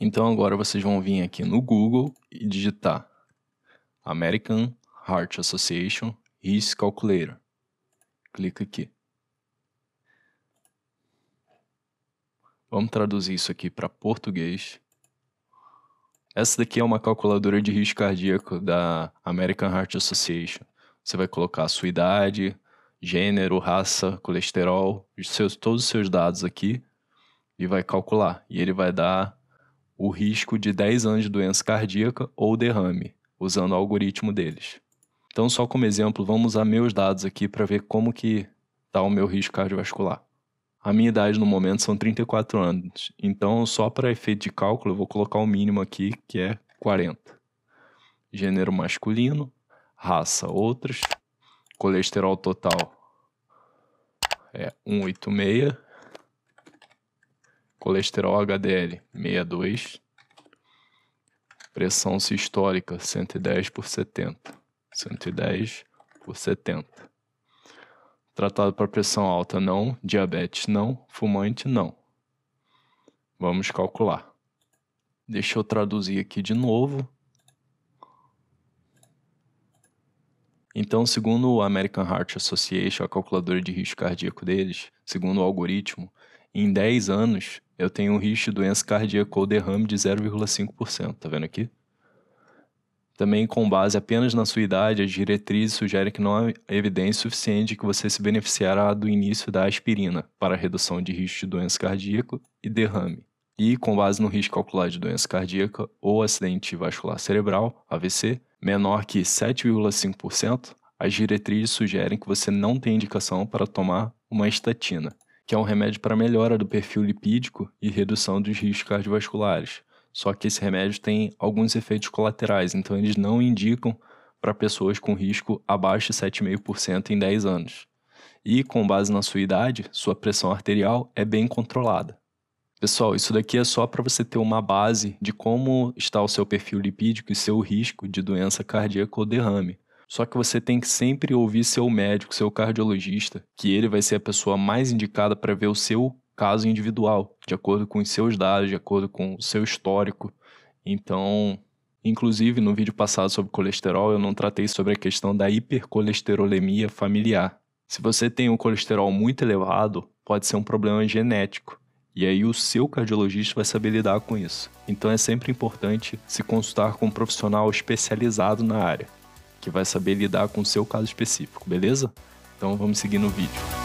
Então agora vocês vão vir aqui no Google e digitar American Heart Association Risk Calculator. Clica aqui. Vamos traduzir isso aqui para português. Essa daqui é uma calculadora de risco cardíaco da American Heart Association. Você vai colocar a sua idade, gênero, raça, colesterol, seus, todos os seus dados aqui e vai calcular. E ele vai dar o risco de 10 anos de doença cardíaca ou derrame, usando o algoritmo deles. Então, só como exemplo, vamos usar meus dados aqui para ver como que está o meu risco cardiovascular. A minha idade no momento são 34 anos, então só para efeito de cálculo eu vou colocar o mínimo aqui, que é 40. Gênero masculino, raça outras, colesterol total é 186, colesterol HDL 62, pressão sistólica 110 por 70, 110 por 70. Tratado para pressão alta, não. Diabetes, não. Fumante, não. Vamos calcular. Deixa eu traduzir aqui de novo. Então, segundo o American Heart Association, a calculadora de risco cardíaco deles, segundo o algoritmo, em 10 anos eu tenho um risco de doença cardíaca ou derrame de 0,5%. Tá vendo aqui? Também, com base apenas na sua idade, as diretrizes sugerem que não há evidência suficiente de que você se beneficiará do início da aspirina para redução de risco de doença cardíaca e derrame. E, com base no risco calculado de doença cardíaca ou acidente vascular cerebral, AVC, menor que 7,5%, as diretrizes sugerem que você não tem indicação para tomar uma estatina, que é um remédio para melhora do perfil lipídico e redução dos riscos cardiovasculares, só que esse remédio tem alguns efeitos colaterais, então eles não indicam para pessoas com risco abaixo de 7,5% em 10 anos. E com base na sua idade, sua pressão arterial é bem controlada. Pessoal, isso daqui é só para você ter uma base de como está o seu perfil lipídico e seu risco de doença cardíaca ou derrame. Só que você tem que sempre ouvir seu médico, seu cardiologista, que ele vai ser a pessoa mais indicada para ver o seu caso individual, de acordo com os seus dados, de acordo com o seu histórico. Então, inclusive no vídeo passado sobre colesterol, eu não tratei sobre a questão da hipercolesterolemia familiar. Se você tem um colesterol muito elevado, pode ser um problema genético. E aí o seu cardiologista vai saber lidar com isso. Então é sempre importante se consultar com um profissional especializado na área, que vai saber lidar com o seu caso específico, beleza? Então vamos seguir no vídeo.